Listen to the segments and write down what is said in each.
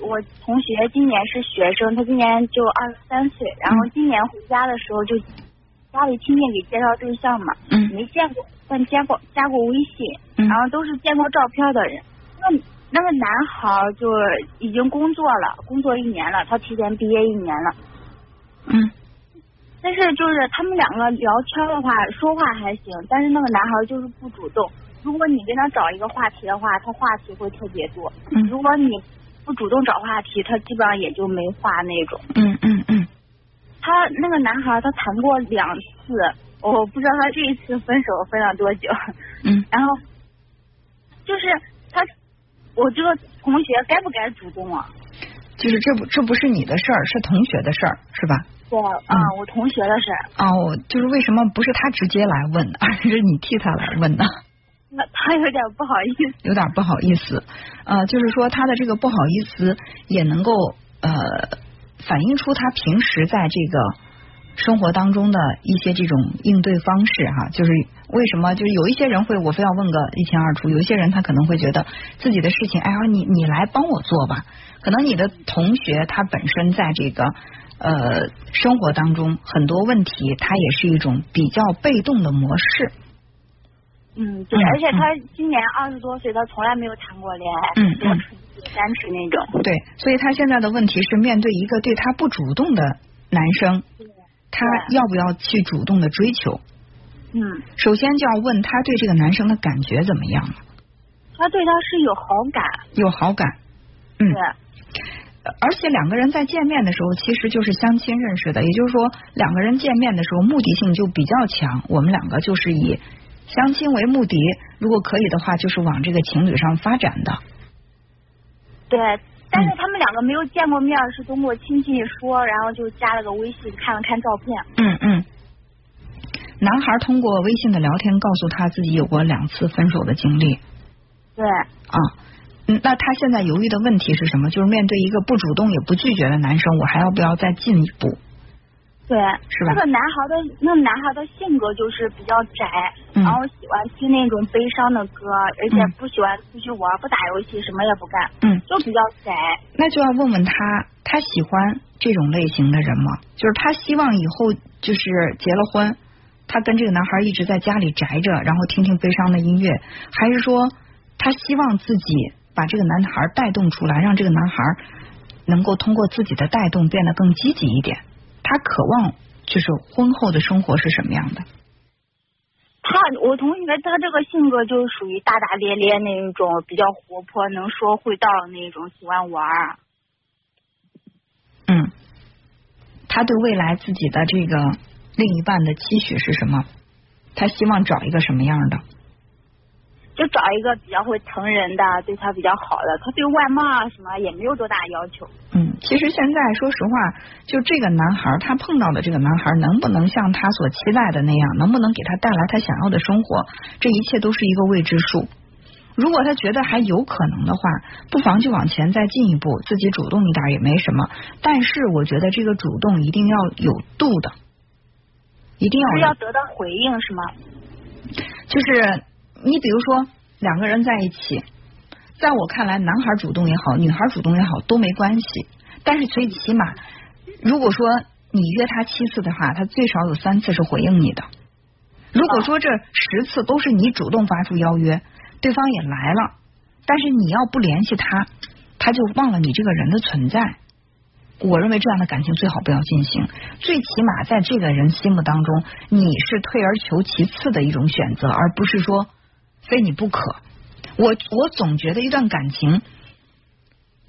我同学今年是学生，他今年就二十三岁，然后今年回家的时候就家里亲戚给介绍对象嘛，嗯没见过，但加过加过微信，嗯然后都是见过照片的人。那那个男孩儿就已经工作了，工作一年了，他提前毕业一年了。嗯但是就是他们两个聊天的话，说话还行，但是那个男孩就是不主动。如果你跟他找一个话题的话，他话题会特别多；嗯如果你不主动找话题，他基本上也就没话那种。嗯嗯嗯他那个男孩他谈过两次，我不知道他这一次分手分了多久。嗯然后就是他，我这个同学该不该主动啊？就是这不这不是你的事儿，是同学的事儿，是吧？对啊，我同学的事儿。哦，就是为什么不是他直接来问，而是你替他来问呢？那他有点不好意思。有点不好意思，呃，就是说他的这个不好意思也能够呃反映出他平时在这个生活当中的一些这种应对方式哈，就是为什么就是有一些人会我非要问个一清二楚，有一些人他可能会觉得自己的事情，哎呀你你来帮我做吧，可能你的同学他本身在这个。呃，生活当中很多问题，他也是一种比较被动的模式。嗯，对，嗯而且他今年二十多岁，他从来没有谈过恋爱，嗯嗯单纯那种。对，所以他现在的问题是面对一个对他不主动的男生，他要不要去主动的追求？嗯，首先就要问他对这个男生的感觉怎么样了？他对他是有好感，有好感，嗯对，，而且两个人在见面的时候，其实就是相亲认识的，也就是说两个人见面的时候目的性就比较强。我们两个就是以相亲为目的，如果可以的话，就是往这个情侣上发展的。对。但嗯是他们两个没有见过面，是通过亲戚说，然后就加了个微信，看了看照片。嗯嗯。男孩通过微信的聊天告诉他自己有过两次分手的经历对，啊。嗯，那他现在犹豫的问题是什么？就是面对一个不主动也不拒绝的男生，我还要不要再进一步？对，是吧那个男孩的那个男孩的性格就是比较宅，嗯然后喜欢听那种悲伤的歌，而且嗯不喜欢出去玩，不打游戏，什么也不干，嗯，就比较宅。那就要问问他，他喜欢这种类型的人吗？就是他希望以后就是结了婚，他跟这个男孩一直在家里宅着，然后听听悲伤的音乐，还是说他希望自己把这个男孩带动出来，让这个男孩能够通过自己的带动变得更积极一点？他渴望就是婚后的生活是什么样的？他我同学他这个性格就是属于大大咧咧那一种，比较活泼，能说会道那种，喜欢玩。嗯，他对未来自己的这个另一半的期许是什么？他希望找一个什么样的？就找一个比较会疼人的，对他比较好的。他对外貌啊什么也没有多大要求。嗯，其实现在说实话，就这个男孩他碰到的这个男孩，能不能像他所期待的那样，能不能给他带来他想要的生活，这一切都是一个未知数。如果他觉得还有可能的话，不妨就往前再进一步，自己主动一点也没什么。但是我觉得这个主动一定要有度的，一定要是要得到回应是吗？就是你比如说两个人在一起，在我看来，男孩主动也好，女孩主动也好都没关系。但是最起码，如果说你约他七次的话，他最少有三次是回应你的。如果说这十次都是你主动发出邀约，对方也来了，但是你要不联系他，他就忘了你这个人的存在。我认为这样的感情最好不要进行，最起码在这个人心目当中，你是退而求其次的一种选择，而不是说非你不可。我我总觉得一段感情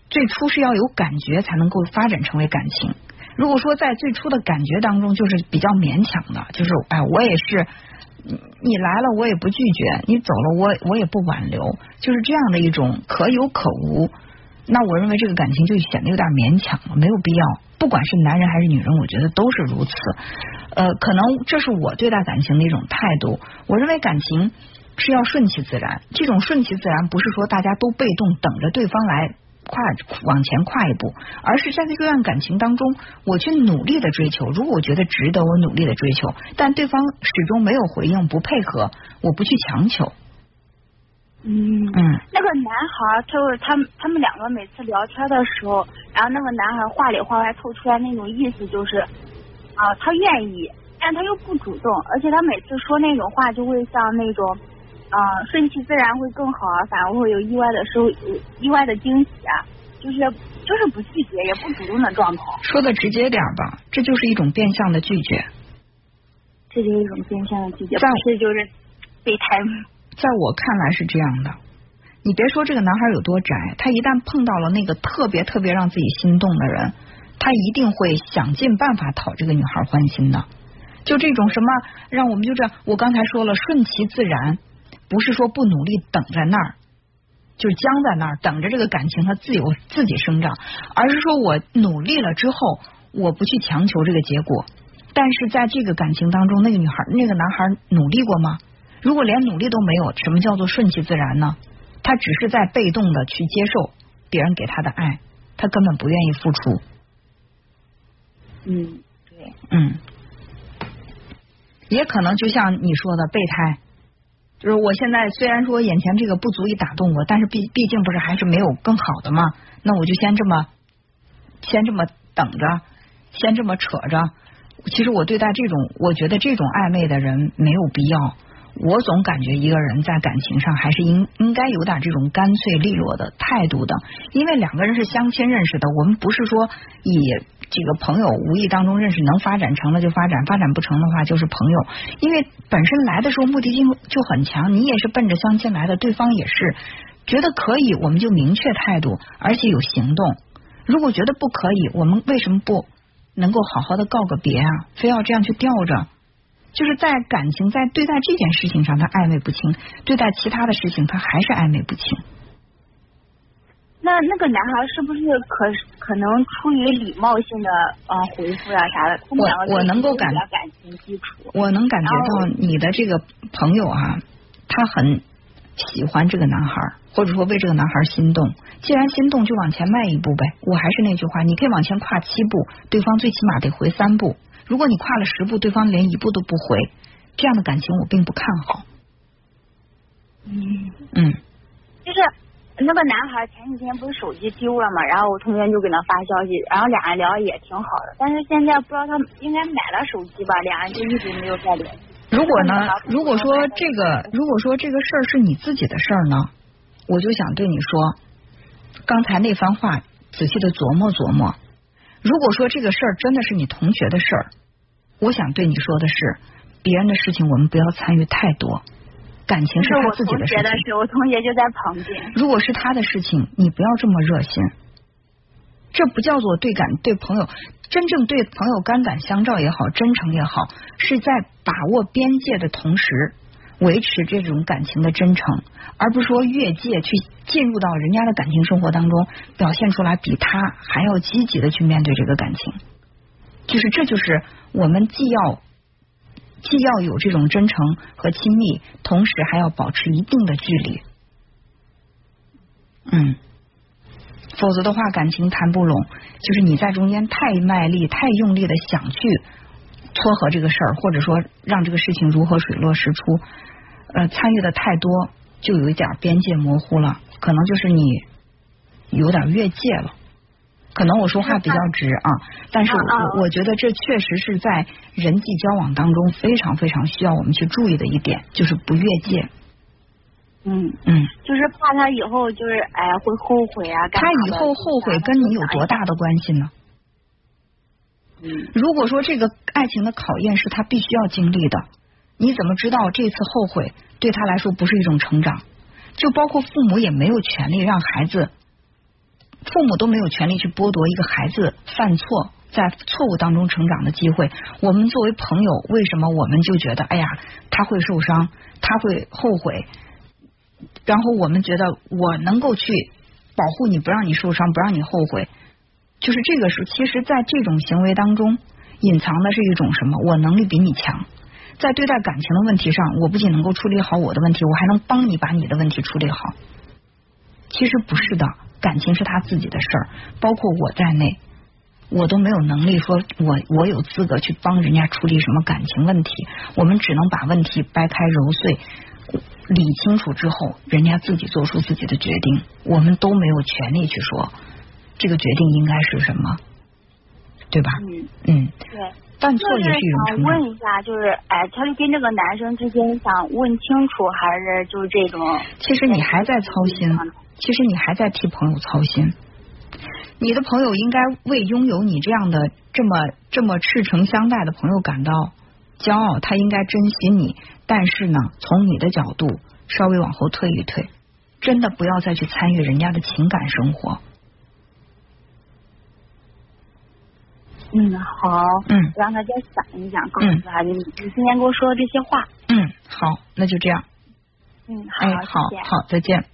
最初是要有感觉才能够发展成为感情。如果说在最初的感觉当中就是比较勉强的，就是哎，我也是你来了我也不拒绝，你走了我我也不挽留，就是这样的一种可有可无。那我认为这个感情就显得有点勉强了，没有必要。不管是男人还是女人，我觉得都是如此。呃，可能这是我对待感情的一种态度。我认为感情是要顺其自然，这种顺其自然不是说大家都被动等着对方来跨往前跨一步，而是在这段感情当中，我去努力的追求。如果我觉得值得，我努力的追求，但对方始终没有回应、不配合，我不去强求。嗯嗯那个男孩，他就是他们他们两个每次聊天的时候，然后那个男孩话里话外透出来那种意思就是，啊、他愿意，但他又不主动，而且他每次说那种话就会像那种，啊、顺其自然会更好啊，反而会有意外的收意外的惊喜啊，就是就是不拒绝也不主动的状态，说的直接点吧，这就是一种变相的拒绝。这就是一种变相的拒绝，在不是就是备胎。在我看来是这样的，你别说这个男孩有多宅，他一旦碰到了那个特别特别让自己心动的人，他一定会想尽办法讨这个女孩欢心的。就这种什么，让我们就这样，我刚才说了，顺其自然，不是说不努力等在那儿，就是僵在那儿等着这个感情它自由自己生长，而是说我努力了之后，我不去强求这个结果。但是在这个感情当中，那个女孩、那个男孩努力过吗？如果连努力都没有，什么叫做顺其自然呢？他只是在被动的去接受别人给他的爱，他根本不愿意付出。嗯，对，嗯，也可能就像你说的备胎，就是我现在虽然说眼前这个不足以打动我，但是毕毕竟不是还是没有更好的嘛，那我就先这么先这么等着，先这么扯着。其实我对待这种，我觉得这种暧昧的人没有必要。我总感觉一个人在感情上还是应应该有点这种干脆利落的态度的，因为两个人是相亲认识的，我们不是说以这个朋友无意当中认识，能发展成了就发展，发展不成的话就是朋友。因为本身来的时候目的性就很强，你也是奔着相亲来的，对方也是觉得可以，我们就明确态度，而且有行动。如果觉得不可以，我们为什么不能够好好的告个别啊？非要这样去吊着？就是在感情在对待这件事情上，他暧昧不清；对待其他的事情，他还是暧昧不清。那那个男孩是不是可可能出于礼貌性的呃回复啊啥的？我我能够感感情基础。我能感觉到你的这个朋友啊，他很喜欢这个男孩，或者说为这个男孩心动。既然心动，就往前迈一步呗。我还是那句话，你可以往前跨七步，对方最起码得回三步。如果你跨了十步，对方连一步都不回，这样的感情我并不看好。嗯，嗯，就是那个男孩前几天不是手机丢了嘛，然后我同学就给他发消息，然后俩人聊的也挺好的，但是现在不知道他应该买了手机吧，俩人就一直没有再联系。如果呢，如果说这个，如果说这个事儿是你自己的事儿呢，我就想对你说，刚才那番话仔细的琢磨琢磨。如果说这个事儿真的是你同学的事儿，我想对你说的是，别人的事情我们不要参与太多，感情是他自己的事情。我同学就在旁边。如果是他的事情，你不要这么热心，这不叫做对感对朋友。真正对朋友肝胆相照也好，真诚也好，是在把握边界的同时，维持这种感情的真诚，而不是说越界去进入到人家的感情生活当中，表现出来比他还要积极的去面对这个感情。就是这就是我们既要既要有这种真诚和亲密，同时还要保持一定的距离。嗯。否则的话，感情谈不拢，就是你在中间太卖力、太用力的想去撮合这个事儿，或者说让这个事情如何水落石出，呃，参与的太多，就有一点边界模糊了，可能就是你有点越界了。可能我说话比较直啊，但是我我觉得这确实是在人际交往当中非常非常需要我们去注意的一点，就是不越界。嗯嗯，就是怕他以后就是哎会后悔啊。他以后后悔跟你有多大的关系呢？嗯，如果说这个爱情的考验是他必须要经历的，你怎么知道这次后悔对他来说不是一种成长？就包括父母也没有权利让孩子，父母都没有权利去剥夺一个孩子犯错在错误当中成长的机会。我们作为朋友，为什么我们就觉得哎呀他会受伤，他会后悔？然后我们觉得我能够去保护你，不让你受伤，不让你后悔，就是这个是，其实，在这种行为当中，隐藏的是一种什么？我能力比你强，在对待感情的问题上，我不仅能够处理好我的问题，我还能帮你把你的问题处理好。其实不是的，感情是他自己的事儿，包括我在内，我都没有能力说我我有资格去帮人家处理什么感情问题，我们只能把问题掰开揉碎。理清楚之后，人家自己做出自己的决定，我们都没有权利去说这个决定应该是什么，对吧？嗯，嗯，对。犯错也是一种想成长。问一下，就是哎，他就跟这个男生之间想问清楚，还是就是这种？其实你还在操心，其实你还在替朋友操心。你的朋友应该为拥有你这样的这么这么赤诚相待的朋友感到骄傲，他应该珍惜你。但是呢，从你的角度稍微往后退一退，真的不要再去参与人家的情感生活。嗯，好，嗯让他再想一想，告诉他你你今天跟我说的这些话。嗯，好，那就这样。嗯，好，哎，好。好，再见。